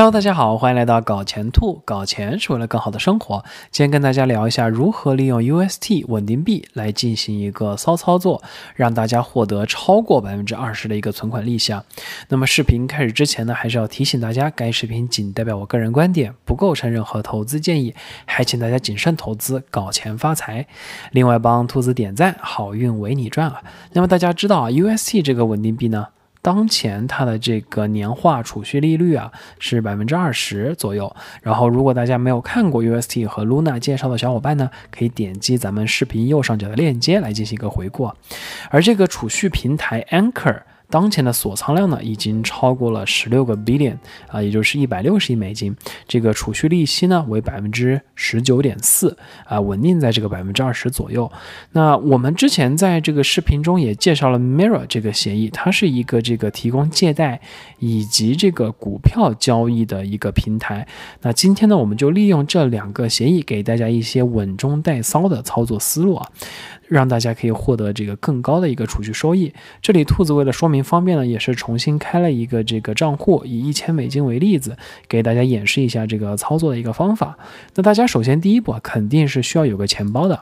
Hello，大家好，欢迎来到搞钱兔。搞钱是为了更好的生活。今天跟大家聊一下如何利用 UST 稳定币来进行一个骚操作，让大家获得超过百分之二十的一个存款利息。那么视频开始之前呢，还是要提醒大家，该视频仅代表我个人观点，不构成任何投资建议，还请大家谨慎投资，搞钱发财。另外帮兔子点赞，好运为你赚啊！那么大家知道啊，UST 这个稳定币呢？当前它的这个年化储蓄利率啊是百分之二十左右。然后，如果大家没有看过 UST 和 Luna 介绍的小伙伴呢，可以点击咱们视频右上角的链接来进行一个回顾。而这个储蓄平台 Anchor。当前的锁仓量呢，已经超过了十六个 billion 啊，也就是一百六十亿美金。这个储蓄利息呢为百分之十九点四啊，稳定在这个百分之二十左右。那我们之前在这个视频中也介绍了 Mirror 这个协议，它是一个这个提供借贷以及这个股票交易的一个平台。那今天呢，我们就利用这两个协议，给大家一些稳中带骚的操作思路啊。让大家可以获得这个更高的一个储蓄收益。这里兔子为了说明方便呢，也是重新开了一个这个账户，以一千美金为例子，给大家演示一下这个操作的一个方法。那大家首先第一步啊，肯定是需要有个钱包的。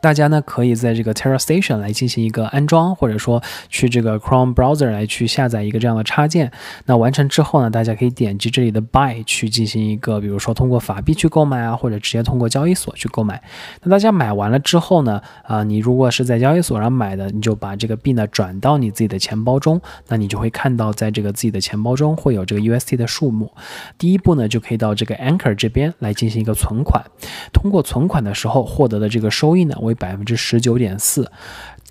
大家呢可以在这个 Terra Station 来进行一个安装，或者说去这个 Chrome Browser 来去下载一个这样的插件。那完成之后呢，大家可以点击这里的 Buy 去进行一个，比如说通过法币去购买啊，或者直接通过交易所去购买。那大家买完了之后呢，啊，你如果是在交易所上买的，你就把这个币呢转到你自己的钱包中，那你就会看到在这个自己的钱包中会有这个 UST 的数目。第一步呢，就可以到这个 Anchor 这边来进行一个存款。通过存款的时候获得的这个收益呢，为百分之十九点四。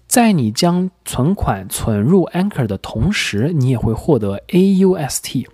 在你将存款存入 Anchor 的同时，你也会获得 AUST。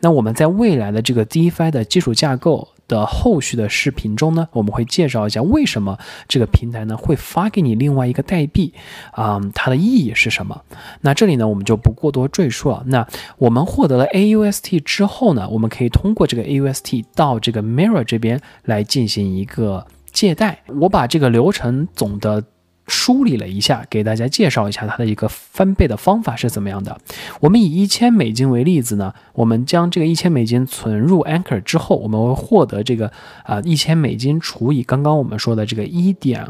那我们在未来的这个 DeFi 的基础架构的后续的视频中呢，我们会介绍一下为什么这个平台呢会发给你另外一个代币啊，它的意义是什么？那这里呢，我们就不过多赘述了。那我们获得了 AUST 之后呢，我们可以通过这个 AUST 到这个 Mirror 这边来进行一个。借贷，我把这个流程总的梳理了一下，给大家介绍一下它的一个翻倍的方法是怎么样的。我们以一千美金为例子呢，我们将这个一千美金存入 Anchor 之后，我们会获得这个啊一千美金除以刚刚我们说的这个一点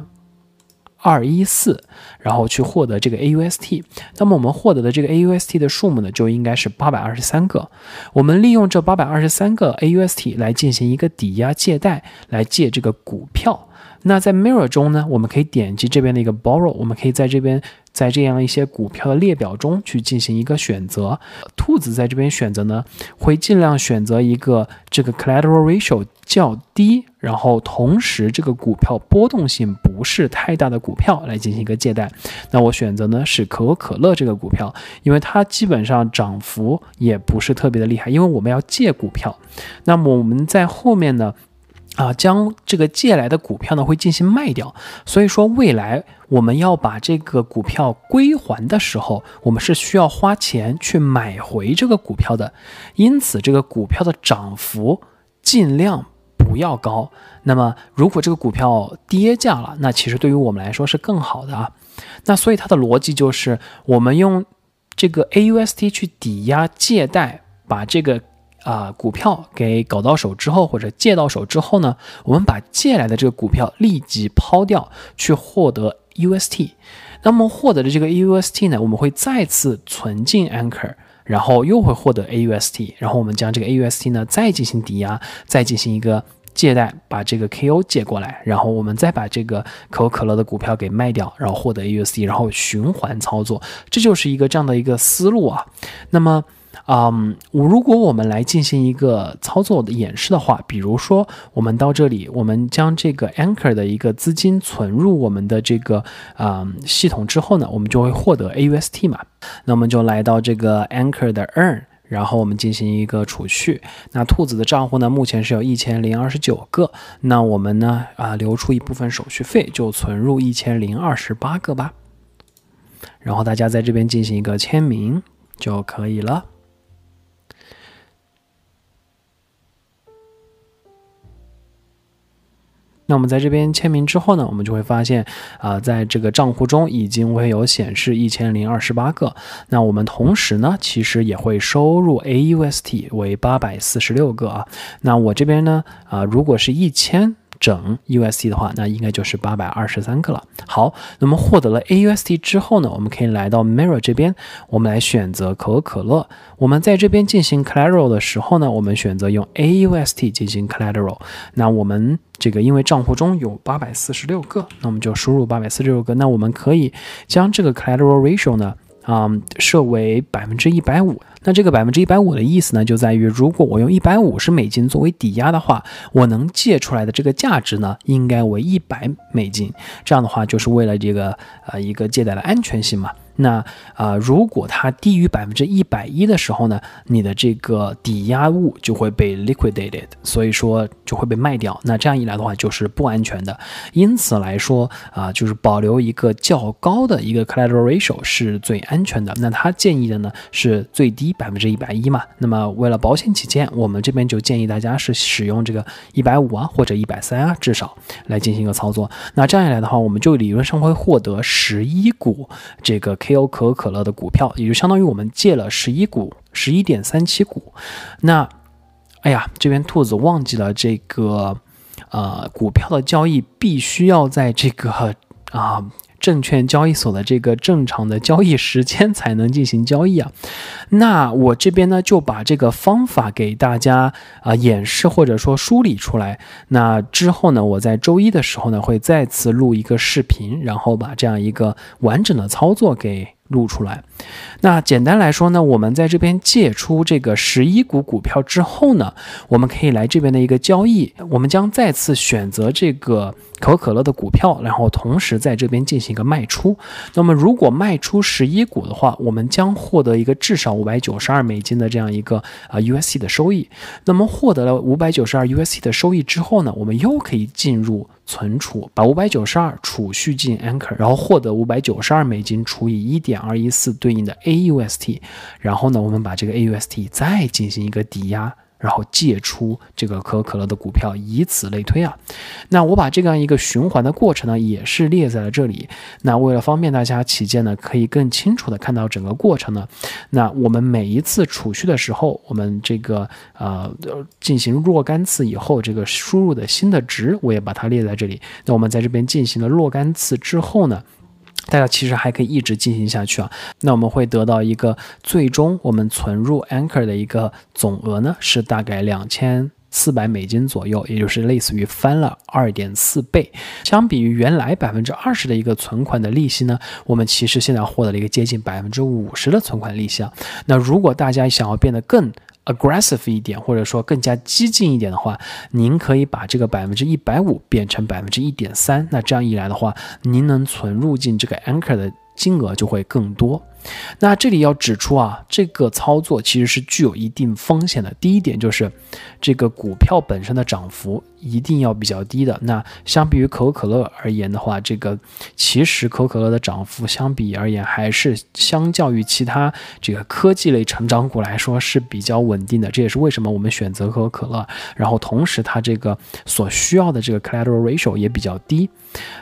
二一四，然后去获得这个 AUST。那么我们获得的这个 AUST 的数目呢，就应该是八百二十三个。我们利用这八百二十三个 AUST 来进行一个抵押借贷，来借这个股票。那在 Mirror 中呢，我们可以点击这边的一个 Borrow，我们可以在这边在这样一些股票的列表中去进行一个选择。兔子在这边选择呢，会尽量选择一个这个 Collateral Ratio 较低，然后同时这个股票波动性不是太大的股票来进行一个借贷。那我选择呢是可口可乐这个股票，因为它基本上涨幅也不是特别的厉害，因为我们要借股票。那么我们在后面呢？啊，将这个借来的股票呢会进行卖掉，所以说未来我们要把这个股票归还的时候，我们是需要花钱去买回这个股票的，因此这个股票的涨幅尽量不要高。那么如果这个股票跌价了，那其实对于我们来说是更好的啊。那所以它的逻辑就是，我们用这个 AUST 去抵押借贷，把这个。啊，股票给搞到手之后，或者借到手之后呢，我们把借来的这个股票立即抛掉，去获得 UST。那么获得的这个 UST 呢，我们会再次存进 Anchor，然后又会获得 AUST，然后我们将这个 AUST 呢再进行抵押，再进行一个借贷，把这个 KO 借过来，然后我们再把这个可口可乐的股票给卖掉，然后获得 AUST，然后循环操作，这就是一个这样的一个思路啊。那么。嗯，我如果我们来进行一个操作的演示的话，比如说我们到这里，我们将这个 Anchor 的一个资金存入我们的这个啊系统之后呢，我们就会获得 AUST 嘛。那我们就来到这个 Anchor 的 Earn，然后我们进行一个储蓄。那兔子的账户呢，目前是有一千零二十九个。那我们呢啊留出一部分手续费，就存入一千零二十八个吧。然后大家在这边进行一个签名就可以了。那我们在这边签名之后呢，我们就会发现啊，在这个账户中已经会有显示一千零二十八个。那我们同时呢，其实也会收入 AUST 为八百四十六个啊。那我这边呢，啊，如果是一千。整 UST 的话，那应该就是八百二十三个了。好，那么获得了 AUST 之后呢，我们可以来到 Mirror 这边，我们来选择可口可乐。我们在这边进行 Collateral 的时候呢，我们选择用 AUST 进行 Collateral。那我们这个因为账户中有八百四十六个，那我们就输入八百四十六个。那我们可以将这个 Collateral Ratio 呢，啊，设为百分之一百五。那这个百分之一百五的意思呢，就在于如果我用一百五十美金作为抵押的话，我能借出来的这个价值呢，应该为一百美金。这样的话，就是为了这个呃一个借贷的安全性嘛。那啊，如果它低于百分之一百一的时候呢，你的这个抵押物就会被 liquidated，所以说就会被卖掉。那这样一来的话，就是不安全的。因此来说啊，就是保留一个较高的一个 collateral ratio 是最安全的。那他建议的呢是最低百分之一百一嘛。那么为了保险起见，我们这边就建议大家是使用这个一百五啊或者一百三啊，至少来进行一个操作。那这样一来的话，我们就理论上会获得十一股这个。K.O. 可口可乐的股票，也就相当于我们借了十一股，十一点三七股。那，哎呀，这边兔子忘记了这个，呃，股票的交易必须要在这个啊。证券交易所的这个正常的交易时间才能进行交易啊，那我这边呢就把这个方法给大家啊演示或者说梳理出来。那之后呢，我在周一的时候呢会再次录一个视频，然后把这样一个完整的操作给。录出来，那简单来说呢，我们在这边借出这个十一股股票之后呢，我们可以来这边的一个交易，我们将再次选择这个可口可乐的股票，然后同时在这边进行一个卖出。那么如果卖出十一股的话，我们将获得一个至少五百九十二美金的这样一个啊 USC 的收益。那么获得了五百九十二 USC 的收益之后呢，我们又可以进入。存储，把五百九十二储蓄进 Anchor，然后获得五百九十二美金除以一点二一四对应的 AUST，然后呢，我们把这个 AUST 再进行一个抵押。然后借出这个可口可乐的股票，以此类推啊。那我把这样一个循环的过程呢，也是列在了这里。那为了方便大家起见呢，可以更清楚的看到整个过程呢。那我们每一次储蓄的时候，我们这个呃进行若干次以后，这个输入的新的值，我也把它列在这里。那我们在这边进行了若干次之后呢？大家其实还可以一直进行下去啊，那我们会得到一个最终我们存入 Anchor 的一个总额呢，是大概两千四百美金左右，也就是类似于翻了二点四倍。相比于原来百分之二十的一个存款的利息呢，我们其实现在获得了一个接近百分之五十的存款利息啊。那如果大家想要变得更 aggressive 一点，或者说更加激进一点的话，您可以把这个百分之一百五变成百分之一点三，那这样一来的话，您能存入进这个 anchor 的金额就会更多。那这里要指出啊，这个操作其实是具有一定风险的。第一点就是，这个股票本身的涨幅一定要比较低的。那相比于可口可乐而言的话，这个其实可口可乐的涨幅相比而言，还是相较于其他这个科技类成长股来说是比较稳定的。这也是为什么我们选择可口可乐。然后同时它这个所需要的这个 collateral ratio 也比较低。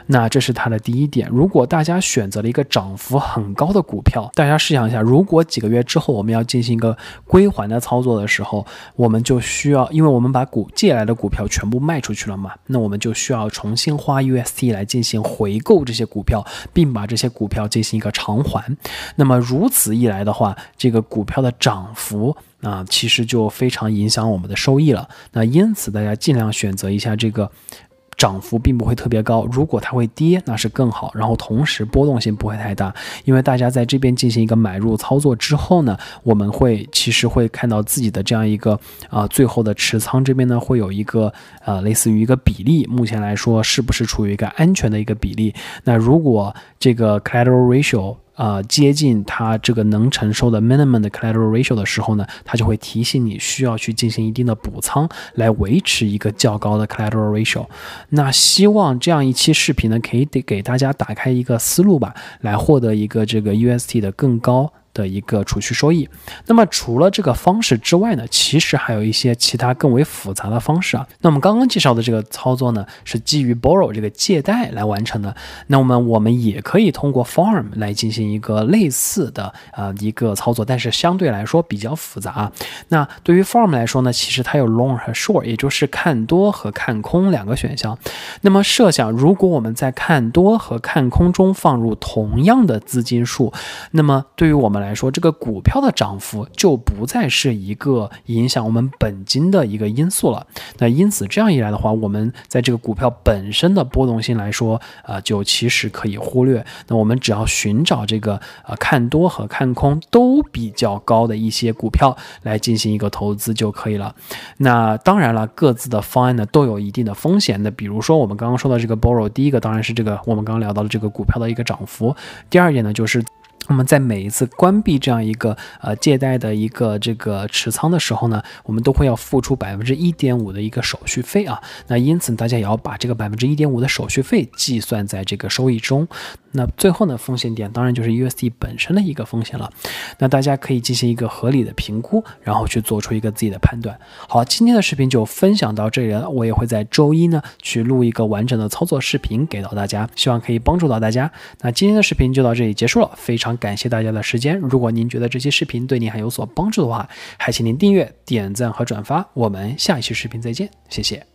那这是它的第一点。如果大家选择了一个涨幅很高的股票，大家试想一下，如果几个月之后我们要进行一个归还的操作的时候，我们就需要，因为我们把股借来的股票全部卖出去了嘛，那我们就需要重新花 UST 来进行回购这些股票，并把这些股票进行一个偿还。那么如此一来的话，这个股票的涨幅啊，其实就非常影响我们的收益了。那因此，大家尽量选择一下这个。涨幅并不会特别高，如果它会跌，那是更好。然后同时波动性不会太大，因为大家在这边进行一个买入操作之后呢，我们会其实会看到自己的这样一个啊，最后的持仓这边呢会有一个呃类似于一个比例，目前来说是不是处于一个安全的一个比例？那如果这个 collateral ratio。啊，接近它这个能承受的 minimum 的 collateral ratio 的时候呢，它就会提醒你需要去进行一定的补仓，来维持一个较高的 collateral ratio。那希望这样一期视频呢，可以给给大家打开一个思路吧，来获得一个这个 UST 的更高。的一个储蓄收益。那么除了这个方式之外呢，其实还有一些其他更为复杂的方式啊。那我们刚刚介绍的这个操作呢，是基于 borrow 这个借贷来完成的。那我们我们也可以通过 farm 来进行一个类似的呃一个操作，但是相对来说比较复杂啊。那对于 farm 来说呢，其实它有 long 和 short，也就是看多和看空两个选项。那么设想如果我们在看多和看空中放入同样的资金数，那么对于我们来说，这个股票的涨幅就不再是一个影响我们本金的一个因素了。那因此这样一来的话，我们在这个股票本身的波动性来说，呃，就其实可以忽略。那我们只要寻找这个呃看多和看空都比较高的一些股票来进行一个投资就可以了。那当然了，各自的方案呢都有一定的风险的。比如说我们刚刚说的这个 borrow，第一个当然是这个我们刚刚聊到的这个股票的一个涨幅。第二点呢就是。那么在每一次关闭这样一个呃借贷的一个这个持仓的时候呢，我们都会要付出百分之一点五的一个手续费啊。那因此大家也要把这个百分之一点五的手续费计算在这个收益中。那最后呢，风险点当然就是 USD 本身的一个风险了。那大家可以进行一个合理的评估，然后去做出一个自己的判断。好，今天的视频就分享到这里了。我也会在周一呢去录一个完整的操作视频给到大家，希望可以帮助到大家。那今天的视频就到这里结束了，非常感谢大家的时间。如果您觉得这期视频对您还有所帮助的话，还请您订阅、点赞和转发。我们下一期视频再见，谢谢。